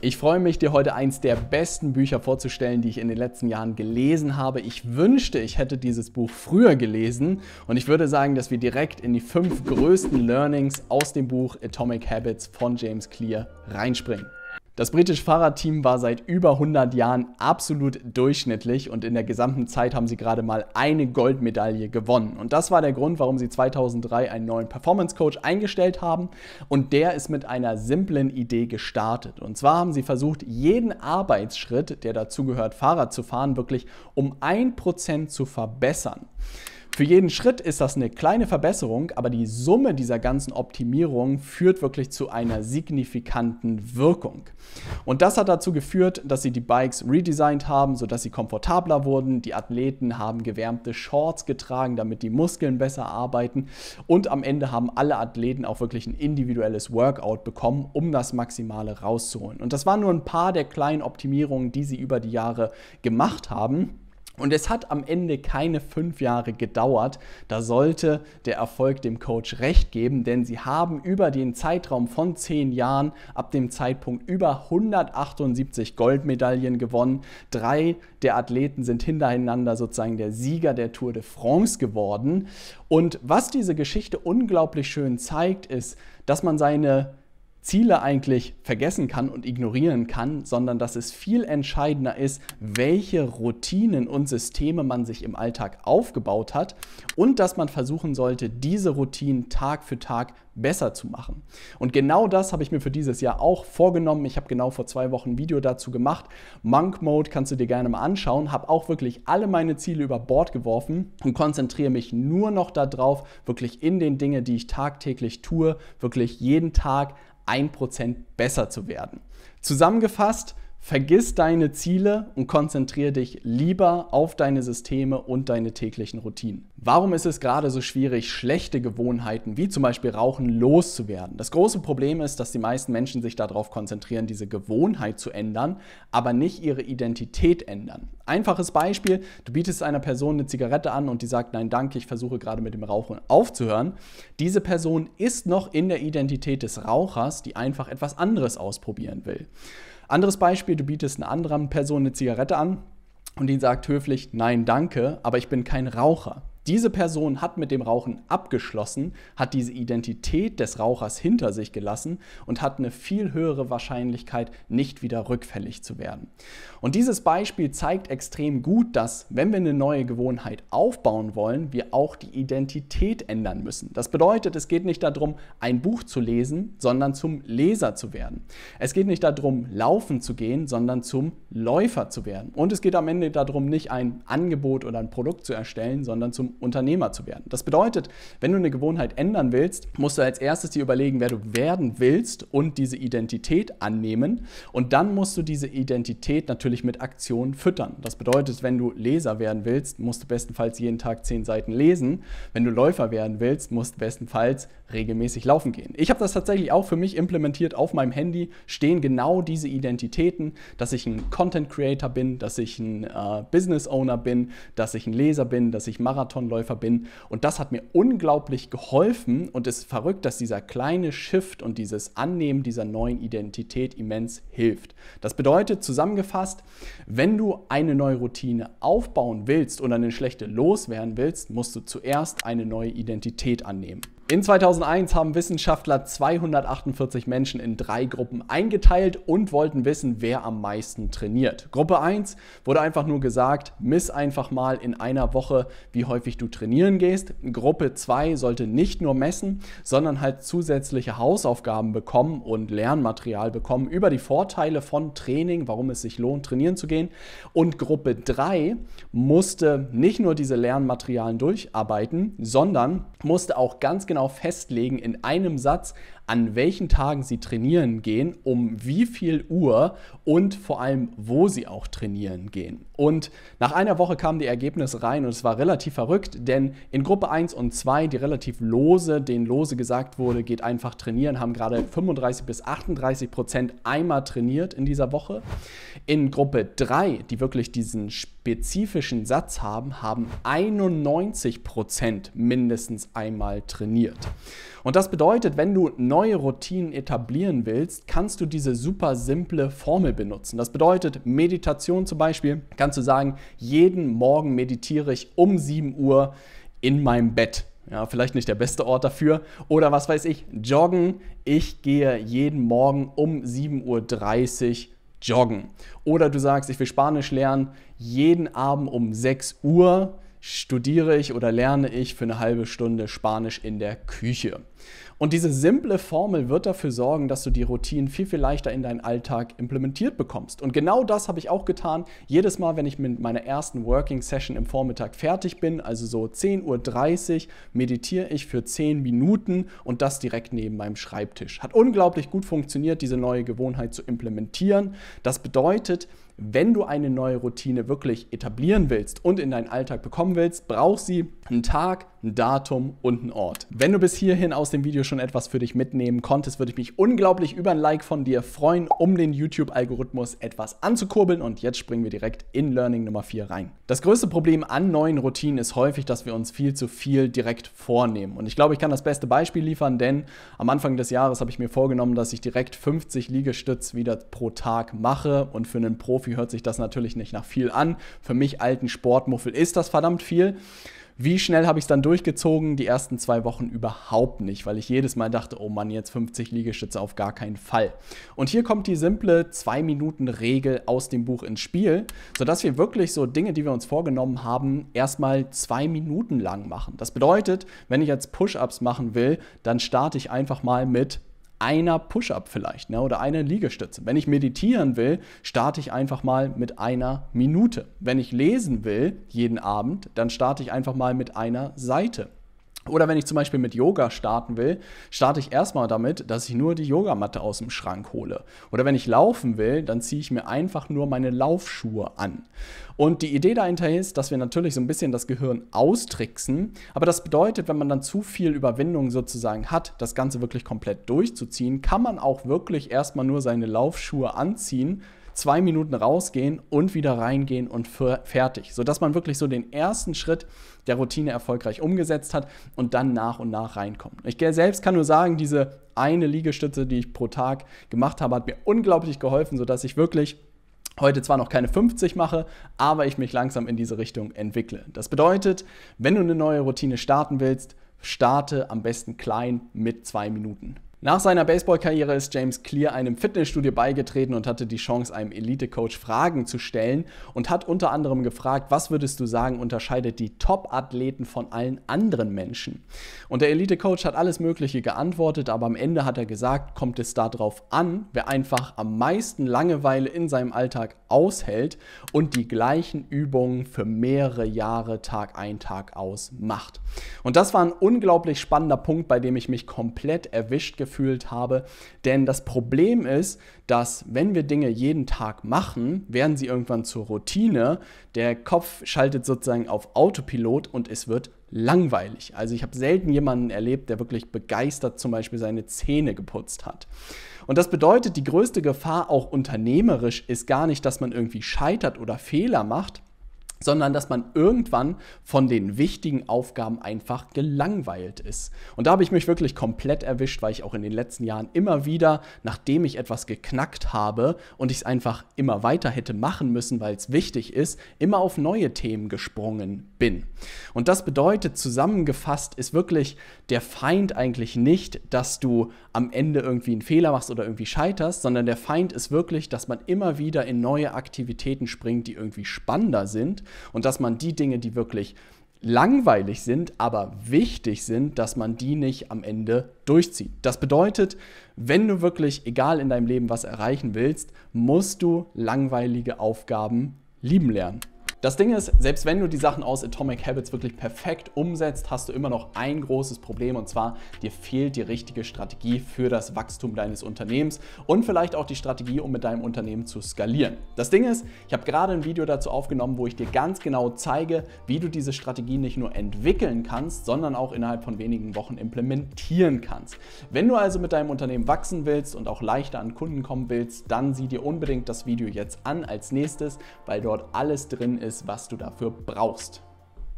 Ich freue mich, dir heute eins der besten Bücher vorzustellen, die ich in den letzten Jahren gelesen habe. Ich wünschte, ich hätte dieses Buch früher gelesen und ich würde sagen, dass wir direkt in die fünf größten Learnings aus dem Buch Atomic Habits von James Clear reinspringen. Das britische Fahrradteam war seit über 100 Jahren absolut durchschnittlich und in der gesamten Zeit haben sie gerade mal eine Goldmedaille gewonnen. Und das war der Grund, warum sie 2003 einen neuen Performance Coach eingestellt haben und der ist mit einer simplen Idee gestartet. Und zwar haben sie versucht, jeden Arbeitsschritt, der dazugehört, Fahrrad zu fahren, wirklich um 1% zu verbessern. Für jeden Schritt ist das eine kleine Verbesserung, aber die Summe dieser ganzen Optimierungen führt wirklich zu einer signifikanten Wirkung. Und das hat dazu geführt, dass sie die Bikes redesigned haben, sodass sie komfortabler wurden. Die Athleten haben gewärmte Shorts getragen, damit die Muskeln besser arbeiten. Und am Ende haben alle Athleten auch wirklich ein individuelles Workout bekommen, um das Maximale rauszuholen. Und das waren nur ein paar der kleinen Optimierungen, die sie über die Jahre gemacht haben. Und es hat am Ende keine fünf Jahre gedauert. Da sollte der Erfolg dem Coach recht geben, denn sie haben über den Zeitraum von zehn Jahren ab dem Zeitpunkt über 178 Goldmedaillen gewonnen. Drei der Athleten sind hintereinander sozusagen der Sieger der Tour de France geworden. Und was diese Geschichte unglaublich schön zeigt, ist, dass man seine Ziele eigentlich vergessen kann und ignorieren kann, sondern dass es viel entscheidender ist, welche Routinen und Systeme man sich im Alltag aufgebaut hat und dass man versuchen sollte, diese Routinen Tag für Tag besser zu machen. Und genau das habe ich mir für dieses Jahr auch vorgenommen. Ich habe genau vor zwei Wochen ein Video dazu gemacht. Monk Mode kannst du dir gerne mal anschauen. Habe auch wirklich alle meine Ziele über Bord geworfen und konzentriere mich nur noch darauf, wirklich in den Dingen, die ich tagtäglich tue, wirklich jeden Tag 1% besser zu werden. Zusammengefasst, Vergiss deine Ziele und konzentriere dich lieber auf deine Systeme und deine täglichen Routinen. Warum ist es gerade so schwierig, schlechte Gewohnheiten wie zum Beispiel Rauchen loszuwerden? Das große Problem ist, dass die meisten Menschen sich darauf konzentrieren, diese Gewohnheit zu ändern, aber nicht ihre Identität ändern. Einfaches Beispiel, du bietest einer Person eine Zigarette an und die sagt, nein danke, ich versuche gerade mit dem Rauchen aufzuhören. Diese Person ist noch in der Identität des Rauchers, die einfach etwas anderes ausprobieren will. Anderes Beispiel, du bietest einer anderen Person eine Zigarette an und die sagt höflich, nein, danke, aber ich bin kein Raucher. Diese Person hat mit dem Rauchen abgeschlossen, hat diese Identität des Rauchers hinter sich gelassen und hat eine viel höhere Wahrscheinlichkeit, nicht wieder rückfällig zu werden. Und dieses Beispiel zeigt extrem gut, dass wenn wir eine neue Gewohnheit aufbauen wollen, wir auch die Identität ändern müssen. Das bedeutet, es geht nicht darum, ein Buch zu lesen, sondern zum Leser zu werden. Es geht nicht darum, laufen zu gehen, sondern zum Läufer zu werden. Und es geht am Ende darum, nicht ein Angebot oder ein Produkt zu erstellen, sondern zum Unternehmer zu werden. Das bedeutet, wenn du eine Gewohnheit ändern willst, musst du als erstes dir überlegen, wer du werden willst und diese Identität annehmen. Und dann musst du diese Identität natürlich mit Aktionen füttern. Das bedeutet, wenn du Leser werden willst, musst du bestenfalls jeden Tag zehn Seiten lesen. Wenn du Läufer werden willst, musst du bestenfalls regelmäßig laufen gehen. Ich habe das tatsächlich auch für mich implementiert. Auf meinem Handy stehen genau diese Identitäten, dass ich ein Content Creator bin, dass ich ein äh, Business Owner bin, dass ich ein Leser bin, dass ich Marathon Marathonläufer bin. Und das hat mir unglaublich geholfen und es ist verrückt, dass dieser kleine Shift und dieses Annehmen dieser neuen Identität immens hilft. Das bedeutet zusammengefasst, wenn du eine neue Routine aufbauen willst oder eine schlechte loswerden willst, musst du zuerst eine neue Identität annehmen. In 2001 haben Wissenschaftler 248 Menschen in drei Gruppen eingeteilt und wollten wissen, wer am meisten trainiert. Gruppe 1 wurde einfach nur gesagt, miss einfach mal in einer Woche, wie häufig du trainieren gehst. Gruppe 2 sollte nicht nur messen, sondern halt zusätzliche Hausaufgaben bekommen und Lernmaterial bekommen über die Vorteile von Training, warum es sich lohnt, trainieren zu gehen. Und Gruppe 3 musste nicht nur diese Lernmaterialien durcharbeiten, sondern musste auch ganz genau genau festlegen in einem Satz, an welchen Tagen sie trainieren gehen, um wie viel Uhr und vor allem, wo sie auch trainieren gehen. Und nach einer Woche kamen die Ergebnisse rein und es war relativ verrückt, denn in Gruppe 1 und 2, die relativ lose, denen lose gesagt wurde, geht einfach trainieren, haben gerade 35 bis 38 Prozent einmal trainiert in dieser Woche. In Gruppe 3, die wirklich diesen spezifischen Satz haben, haben 91 Prozent mindestens einmal trainiert. Und das bedeutet, wenn du neue Routinen etablieren willst, kannst du diese super simple Formel benutzen. Das bedeutet, Meditation zum Beispiel, kannst du sagen, jeden Morgen meditiere ich um 7 Uhr in meinem Bett. Ja, vielleicht nicht der beste Ort dafür. Oder was weiß ich, joggen. Ich gehe jeden Morgen um 7.30 Uhr joggen. Oder du sagst, ich will Spanisch lernen. Jeden Abend um 6 Uhr studiere ich oder lerne ich für eine halbe Stunde Spanisch in der Küche. Und diese simple Formel wird dafür sorgen, dass du die Routinen viel, viel leichter in deinen Alltag implementiert bekommst. Und genau das habe ich auch getan. Jedes Mal, wenn ich mit meiner ersten Working Session im Vormittag fertig bin, also so 10.30 Uhr, meditiere ich für 10 Minuten und das direkt neben meinem Schreibtisch. Hat unglaublich gut funktioniert, diese neue Gewohnheit zu implementieren. Das bedeutet, wenn du eine neue Routine wirklich etablieren willst und in deinen Alltag bekommen willst, brauchst sie einen Tag, ein Datum und einen Ort. Wenn du bis hierhin aus dem Video schon etwas für dich mitnehmen konntest, würde ich mich unglaublich über ein Like von dir freuen, um den YouTube-Algorithmus etwas anzukurbeln. Und jetzt springen wir direkt in Learning Nummer 4 rein. Das größte Problem an neuen Routinen ist häufig, dass wir uns viel zu viel direkt vornehmen. Und ich glaube, ich kann das beste Beispiel liefern, denn am Anfang des Jahres habe ich mir vorgenommen, dass ich direkt 50 Liegestütz wieder pro Tag mache. Und für einen Profi hört sich das natürlich nicht nach viel an. Für mich alten Sportmuffel ist das verdammt viel. Wie schnell habe ich es dann durchgezogen? Die ersten zwei Wochen überhaupt nicht, weil ich jedes Mal dachte, oh Mann, jetzt 50 Liegestütze auf gar keinen Fall. Und hier kommt die simple 2-Minuten-Regel aus dem Buch ins Spiel, sodass wir wirklich so Dinge, die wir uns vorgenommen haben, erstmal zwei Minuten lang machen. Das bedeutet, wenn ich jetzt Push-Ups machen will, dann starte ich einfach mal mit einer Push-up vielleicht ne, oder einer Liegestütze. Wenn ich meditieren will, starte ich einfach mal mit einer Minute. Wenn ich lesen will, jeden Abend, dann starte ich einfach mal mit einer Seite. Oder wenn ich zum Beispiel mit Yoga starten will, starte ich erstmal damit, dass ich nur die Yogamatte aus dem Schrank hole. Oder wenn ich laufen will, dann ziehe ich mir einfach nur meine Laufschuhe an. Und die Idee dahinter ist, dass wir natürlich so ein bisschen das Gehirn austricksen. Aber das bedeutet, wenn man dann zu viel Überwindung sozusagen hat, das Ganze wirklich komplett durchzuziehen, kann man auch wirklich erstmal nur seine Laufschuhe anziehen, zwei Minuten rausgehen und wieder reingehen und fertig. Sodass man wirklich so den ersten Schritt der Routine erfolgreich umgesetzt hat und dann nach und nach reinkommt. Ich selbst kann nur sagen, diese eine Liegestütze, die ich pro Tag gemacht habe, hat mir unglaublich geholfen, sodass ich wirklich heute zwar noch keine 50 mache, aber ich mich langsam in diese Richtung entwickle. Das bedeutet, wenn du eine neue Routine starten willst, starte am besten klein mit zwei Minuten. Nach seiner Baseballkarriere ist James Clear einem Fitnessstudio beigetreten und hatte die Chance, einem Elite-Coach Fragen zu stellen und hat unter anderem gefragt, was würdest du sagen, unterscheidet die Top-Athleten von allen anderen Menschen? Und der Elite-Coach hat alles Mögliche geantwortet, aber am Ende hat er gesagt, kommt es darauf an, wer einfach am meisten Langeweile in seinem Alltag aushält und die gleichen Übungen für mehrere Jahre Tag ein, Tag aus macht. Und das war ein unglaublich spannender Punkt, bei dem ich mich komplett erwischt gefühlt gefühlt habe. Denn das Problem ist, dass wenn wir Dinge jeden Tag machen, werden sie irgendwann zur Routine. Der Kopf schaltet sozusagen auf Autopilot und es wird langweilig. Also ich habe selten jemanden erlebt, der wirklich begeistert zum Beispiel seine Zähne geputzt hat. Und das bedeutet, die größte Gefahr auch unternehmerisch ist gar nicht, dass man irgendwie scheitert oder Fehler macht, sondern dass man irgendwann von den wichtigen Aufgaben einfach gelangweilt ist. Und da habe ich mich wirklich komplett erwischt, weil ich auch in den letzten Jahren immer wieder, nachdem ich etwas geknackt habe und ich es einfach immer weiter hätte machen müssen, weil es wichtig ist, immer auf neue Themen gesprungen bin. Und das bedeutet zusammengefasst ist wirklich der Feind eigentlich nicht, dass du am Ende irgendwie einen Fehler machst oder irgendwie scheiterst, sondern der Feind ist wirklich, dass man immer wieder in neue Aktivitäten springt, die irgendwie spannender sind und dass man die Dinge, die wirklich langweilig sind, aber wichtig sind, dass man die nicht am Ende durchzieht. Das bedeutet, wenn du wirklich, egal in deinem Leben, was erreichen willst, musst du langweilige Aufgaben lieben lernen. Das Ding ist, selbst wenn du die Sachen aus Atomic Habits wirklich perfekt umsetzt, hast du immer noch ein großes Problem und zwar, dir fehlt die richtige Strategie für das Wachstum deines Unternehmens und vielleicht auch die Strategie, um mit deinem Unternehmen zu skalieren. Das Ding ist, ich habe gerade ein Video dazu aufgenommen, wo ich dir ganz genau zeige, wie du diese Strategie nicht nur entwickeln kannst, sondern auch innerhalb von wenigen Wochen implementieren kannst. Wenn du also mit deinem Unternehmen wachsen willst und auch leichter an Kunden kommen willst, dann sieh dir unbedingt das Video jetzt an als nächstes, weil dort alles drin ist, ist, was du dafür brauchst.